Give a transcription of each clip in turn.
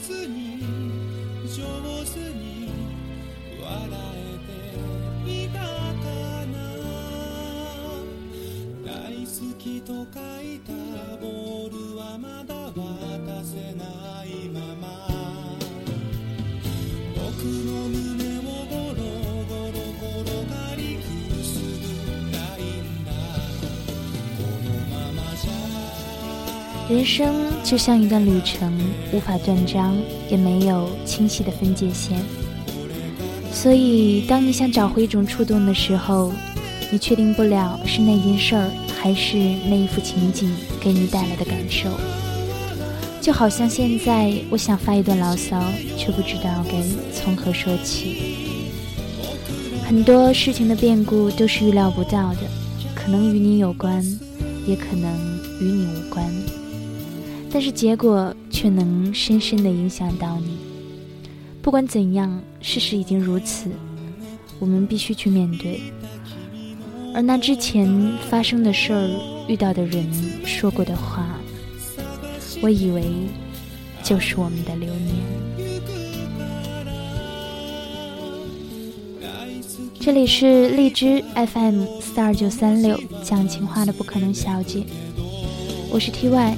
手に上手に笑えていたかな大好きと書いたボールはまだ渡せないまま。僕の胸人生就像一段旅程，无法断章，也没有清晰的分界线。所以，当你想找回一种触动的时候，你确定不了是那件事儿，还是那一幅情景给你带来的感受。就好像现在，我想发一段牢骚，却不知道该从何说起。很多事情的变故都是预料不到的，可能与你有关，也可能与你无关。但是结果却能深深的影响到你。不管怎样，事实已经如此，我们必须去面对。而那之前发生的事儿、遇到的人、说过的话，我以为就是我们的流年。这里是荔枝 FM 四二九三六讲情话的不可能小姐，我是 TY。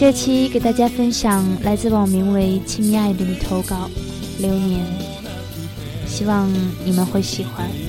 这期给大家分享来自网名为“亲密爱”的投稿《流年》，希望你们会喜欢。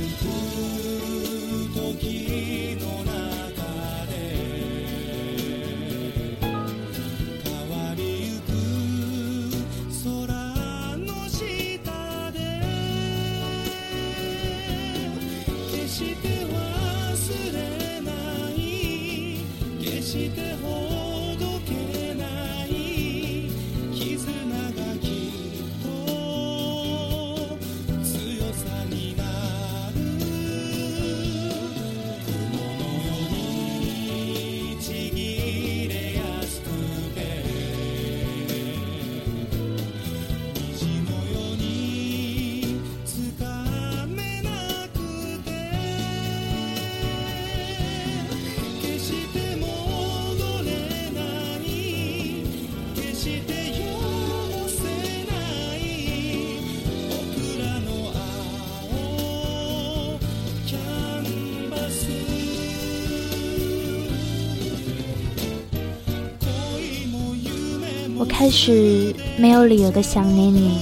我开始没有理由的想念你，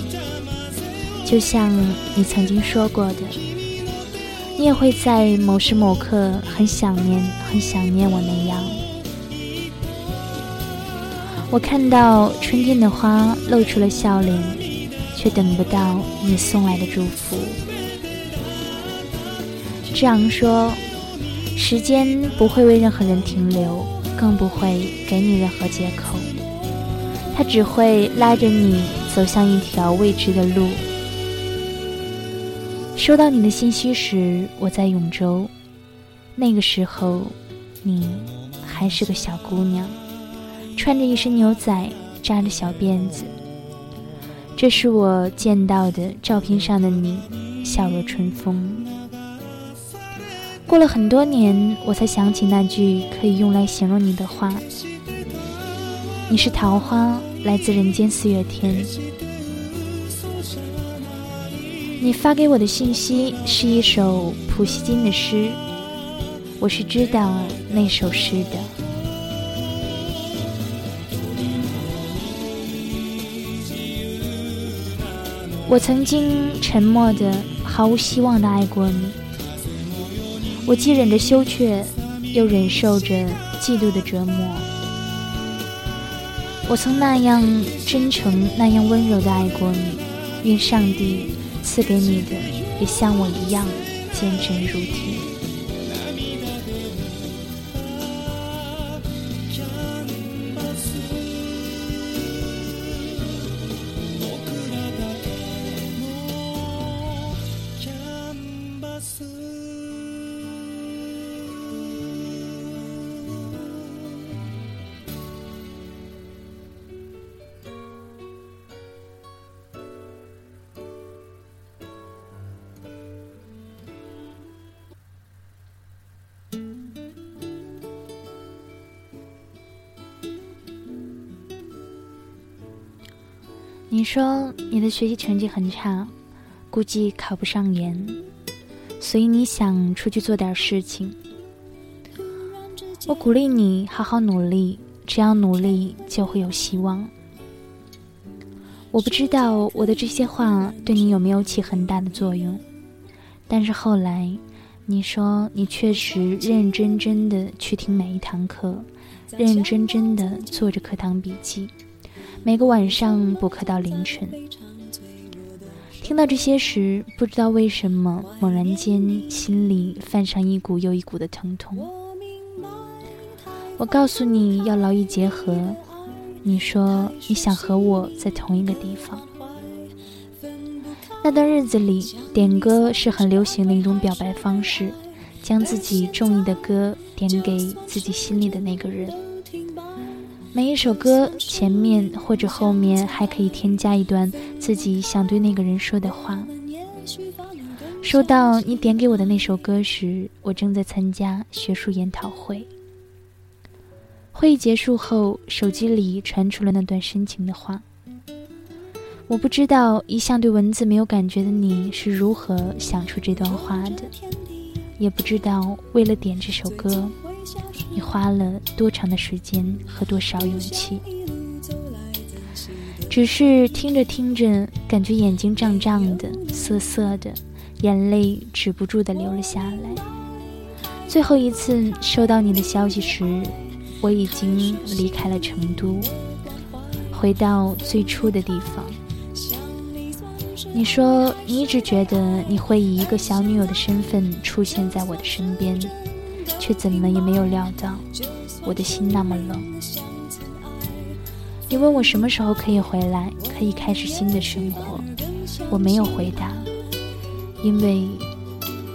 就像你曾经说过的，你也会在某时某刻很想念、很想念我那样。我看到春天的花露出了笑脸，却等不到你送来的祝福。这样说，时间不会为任何人停留，更不会给你任何借口。它只会拉着你走向一条未知的路。收到你的信息时，我在永州，那个时候你还是个小姑娘，穿着一身牛仔，扎着小辫子。这是我见到的照片上的你，笑若春风。过了很多年，我才想起那句可以用来形容你的话：你是桃花，来自人间四月天。你发给我的信息是一首普希金的诗，我是知道那首诗的。我曾经沉默的、毫无希望的爱过你，我既忍着羞怯，又忍受着嫉妒的折磨。我曾那样真诚、那样温柔地爱过你，愿上帝赐给你的也像我一样坚贞如铁。你说你的学习成绩很差，估计考不上研，所以你想出去做点事情。我鼓励你好好努力，只要努力就会有希望。我不知道我的这些话对你有没有起很大的作用，但是后来，你说你确实认认真真的去听每一堂课，认认真真的做着课堂笔记，每个晚上补课到凌晨。听到这些时，不知道为什么，猛然间心里泛上一股又一股的疼痛。我告诉你要劳逸结合。你说你想和我在同一个地方。那段日子里，点歌是很流行的一种表白方式，将自己中意的歌点给自己心里的那个人。每一首歌前面或者后面还可以添加一段自己想对那个人说的话。收到你点给我的那首歌时，我正在参加学术研讨会。会议结束后，手机里传出了那段深情的话。我不知道一向对文字没有感觉的你是如何想出这段话的，也不知道为了点这首歌，你花了多长的时间和多少勇气。只是听着听着，感觉眼睛胀胀的、涩涩的，眼泪止不住的流了下来。最后一次收到你的消息时。我已经离开了成都，回到最初的地方。你说你一直觉得你会以一个小女友的身份出现在我的身边，却怎么也没有料到我的心那么冷。你问我什么时候可以回来，可以开始新的生活，我没有回答，因为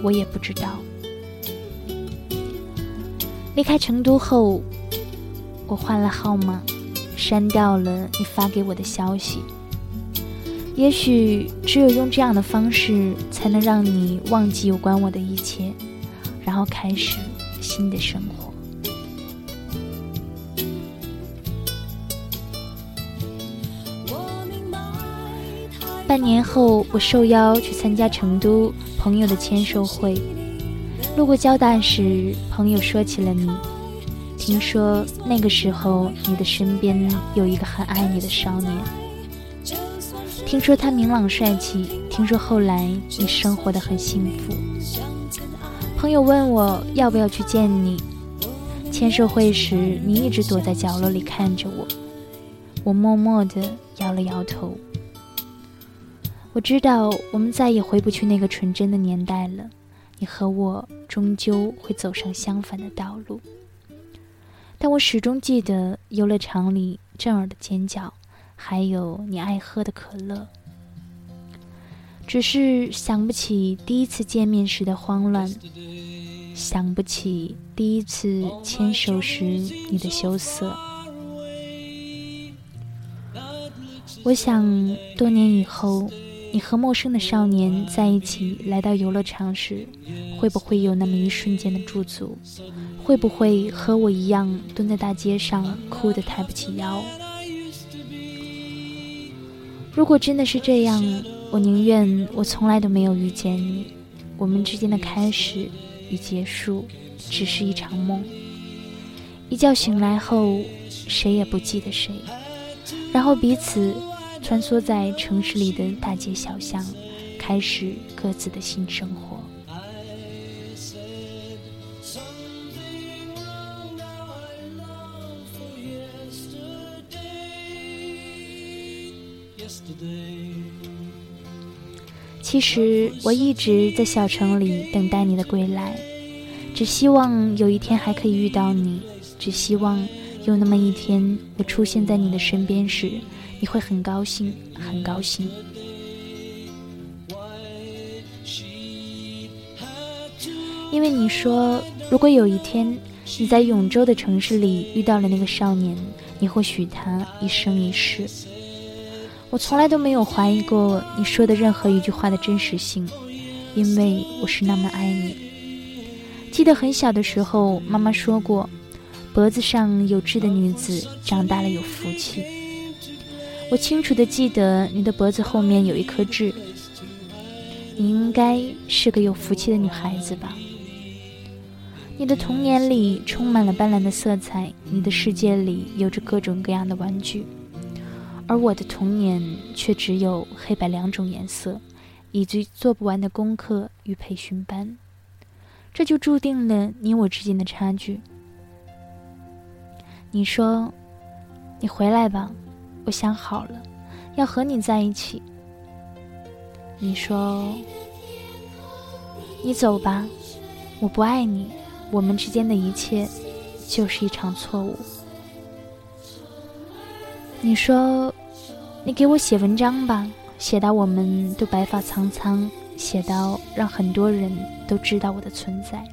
我也不知道。离开成都后。我换了号码，删掉了你发给我的消息。也许只有用这样的方式，才能让你忘记有关我的一切，然后开始新的生活。半年后，我受邀去参加成都朋友的签售会，路过交大时，朋友说起了你。听说那个时候你的身边有一个很爱你的少年。听说他明朗帅气。听说后来你生活的很幸福。朋友问我要不要去见你。签售会时你一直躲在角落里看着我。我默默地摇了摇头。我知道我们再也回不去那个纯真的年代了。你和我终究会走上相反的道路。但我始终记得游乐场里震耳的尖叫，还有你爱喝的可乐。只是想不起第一次见面时的慌乱，想不起第一次牵手时你的羞涩。我想，多年以后。你和陌生的少年在一起来到游乐场时，会不会有那么一瞬间的驻足？会不会和我一样蹲在大街上哭得抬不起腰？如果真的是这样，我宁愿我从来都没有遇见你。我们之间的开始与结束，只是一场梦。一觉醒来后，谁也不记得谁，然后彼此。穿梭在城市里的大街小巷，开始各自的新生活。其实我一直在小城里等待你的归来，只希望有一天还可以遇到你，只希望有那么一天我出现在你的身边时。你会很高兴，很高兴，因为你说，如果有一天你在永州的城市里遇到了那个少年，你会许他一生一世。我从来都没有怀疑过你说的任何一句话的真实性，因为我是那么爱你。记得很小的时候，妈妈说过，脖子上有痣的女子长大了有福气。我清楚的记得你的脖子后面有一颗痣。你应该是个有福气的女孩子吧？你的童年里充满了斑斓的色彩，你的世界里有着各种各样的玩具，而我的童年却只有黑白两种颜色，以及做不完的功课与培训班。这就注定了你我之间的差距。你说：“你回来吧，我想好了，要和你在一起。”你说：“你走吧，我不爱你，我们之间的一切就是一场错误。”你说：“你给我写文章吧，写到我们都白发苍苍。”写到让很多人都知道我的存在，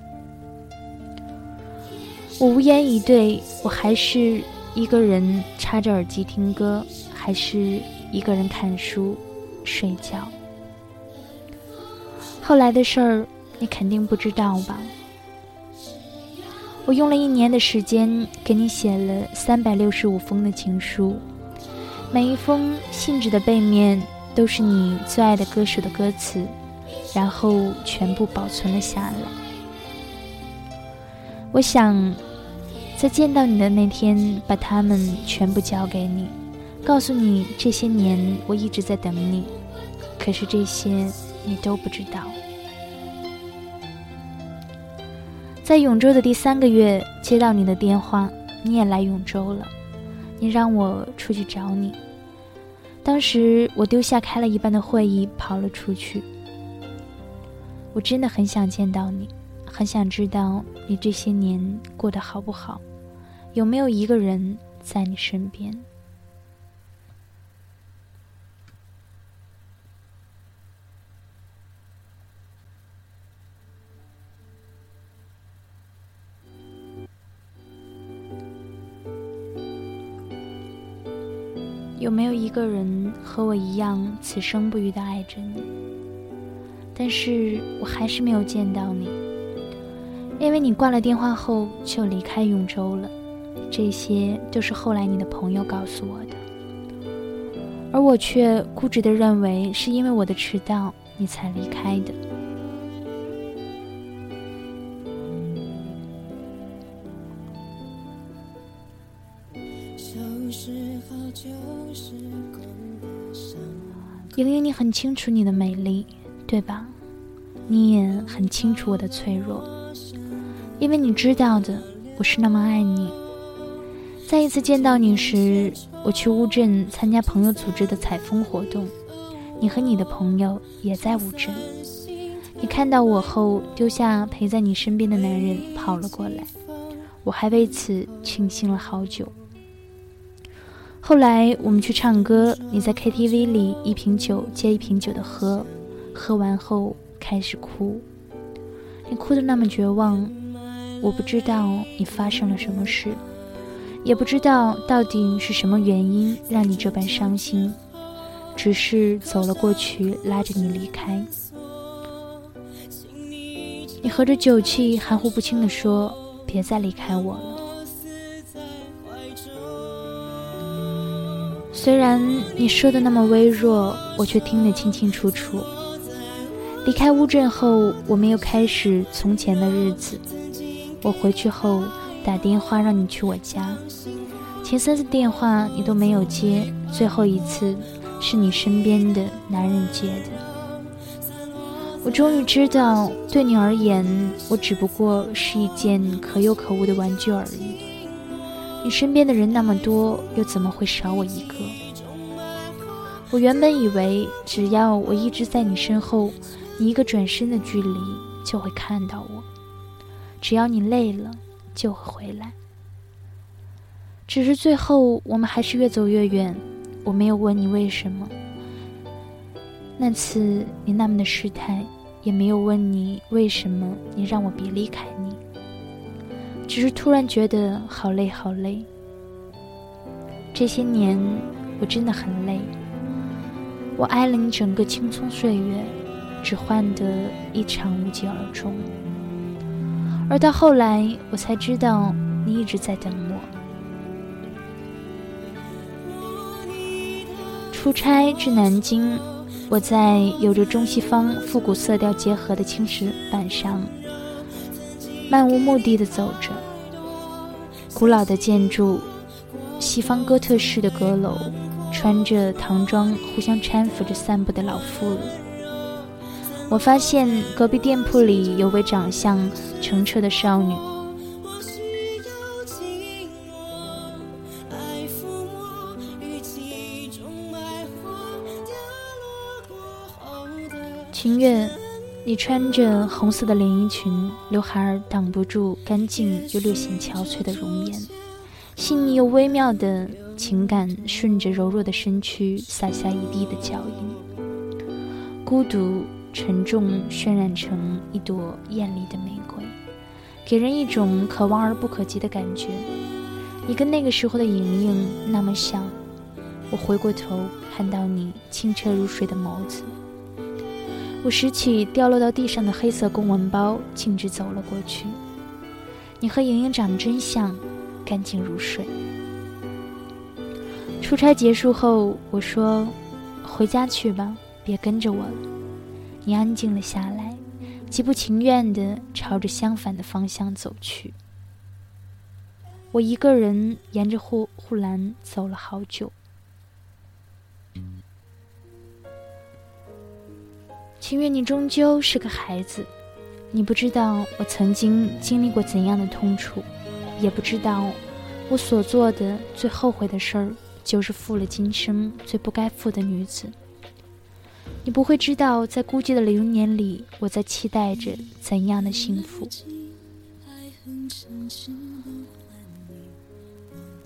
我无言以对。我还是一个人插着耳机听歌，还是一个人看书、睡觉。后来的事儿你肯定不知道吧？我用了一年的时间给你写了三百六十五封的情书，每一封信纸的背面都是你最爱的歌手的歌词。然后全部保存了下来。我想，在见到你的那天，把它们全部交给你，告诉你这些年我一直在等你。可是这些你都不知道。在永州的第三个月，接到你的电话，你也来永州了，你让我出去找你。当时我丢下开了一半的会议，跑了出去。我真的很想见到你，很想知道你这些年过得好不好，有没有一个人在你身边？有没有一个人和我一样，此生不渝的爱着你？但是我还是没有见到你，因为你挂了电话后就离开永州了。这些都是后来你的朋友告诉我的，而我却固执的认为是因为我的迟到你才离开的。莹莹，你很清楚你的美丽。对吧？你也很清楚我的脆弱，因为你知道的，我是那么爱你。再一次见到你时，我去乌镇参加朋友组织的采风活动，你和你的朋友也在乌镇。你看到我后，丢下陪在你身边的男人跑了过来，我还为此庆幸了好久。后来我们去唱歌，你在 KTV 里一瓶酒接一瓶酒的喝。喝完后开始哭，你哭得那么绝望，我不知道你发生了什么事，也不知道到底是什么原因让你这般伤心，只是走了过去，拉着你离开。你合着酒气，含糊不清地说：“别再离开我了。”虽然你说的那么微弱，我却听得清清楚楚。离开乌镇后，我们又开始从前的日子。我回去后打电话让你去我家，前三次电话你都没有接，最后一次是你身边的男人接的。我终于知道，对你而言，我只不过是一件可有可无的玩具而已。你身边的人那么多，又怎么会少我一个？我原本以为，只要我一直在你身后。你一个转身的距离就会看到我，只要你累了就会回来。只是最后我们还是越走越远。我没有问你为什么，那次你那么的失态，也没有问你为什么你让我别离开你。只是突然觉得好累好累。这些年我真的很累，我爱了你整个青葱岁月。只换得一场无疾而终，而到后来，我才知道你一直在等我。出差至南京，我在有着中西方复古色调结合的青石板上，漫无目的的走着。古老的建筑，西方哥特式的阁楼，穿着唐装互相搀扶着散步的老妇人。我发现隔壁店铺里有位长相澄澈的少女。情愿，你穿着红色的连衣裙，刘海儿挡不住干净又略显憔悴的容颜，细腻又微妙的情感顺着柔弱的身躯洒下一地的脚印。孤独、沉重渲染成一朵艳丽的玫瑰，给人一种可望而不可及的感觉。你跟那个时候的莹莹那么像。我回过头，看到你清澈如水的眸子。我拾起掉落到地上的黑色公文包，径直走了过去。你和莹莹长得真像，干净如水。出差结束后，我说：“回家去吧，别跟着我了。”你安静了下来，极不情愿地朝着相反的方向走去。我一个人沿着护护栏走了好久。情愿你终究是个孩子，你不知道我曾经经历过怎样的痛楚，也不知道我所做的最后悔的事儿就是负了今生最不该负的女子。你不会知道，在孤寂的流年里，我在期待着怎样的幸福。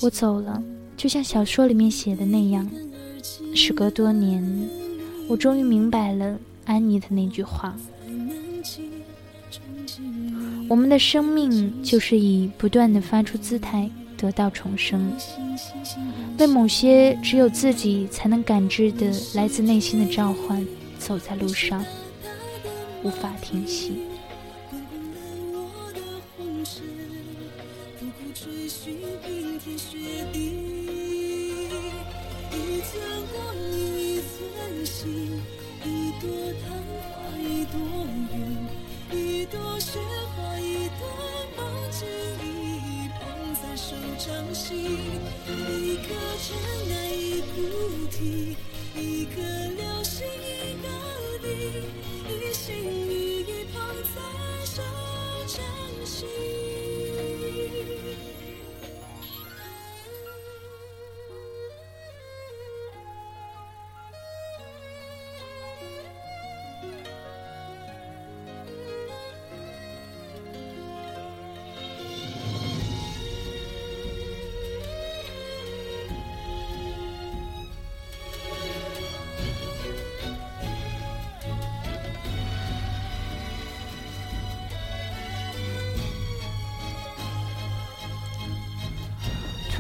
我走了，就像小说里面写的那样。时隔多年，我终于明白了。安妮的那句话：“我们的生命就是以不断的发出姿态得到重生，为某些只有自己才能感知的来自内心的召唤，走在路上，无法停息。”一朵昙花一朵云一朵雪花一朵梦境一一捧在手掌心一颗尘埃一菩提一颗流星一个你一心一意捧在手掌心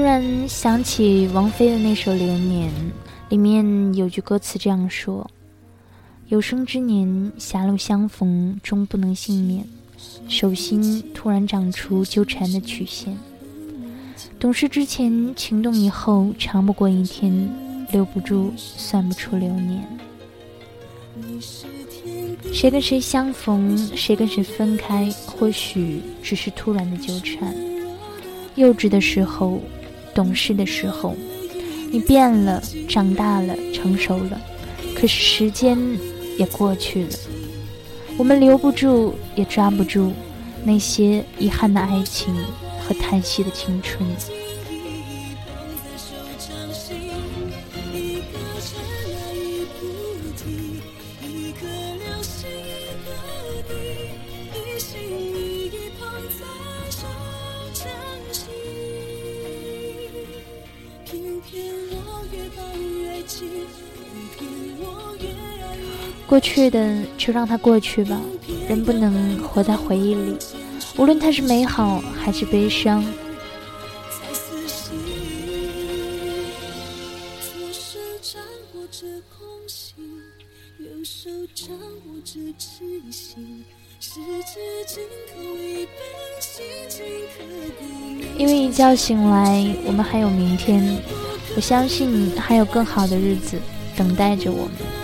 突然想起王菲的那首《流年》，里面有句歌词这样说：“有生之年，狭路相逢终不能幸免，手心突然长出纠缠的曲线。懂事之前，情动以后，长不过一天，留不住，算不出流年。谁跟谁相逢，谁跟谁分开，或许只是突然的纠缠。幼稚的时候。”懂事的时候，你变了，长大了，成熟了，可是时间也过去了，我们留不住，也抓不住那些遗憾的爱情和叹息的青春。过去的就让它过去吧，人不能活在回忆里，无论它是美好还是悲伤。因为一觉醒来，我们还有明天，我相信还有更好的日子。等待着我们。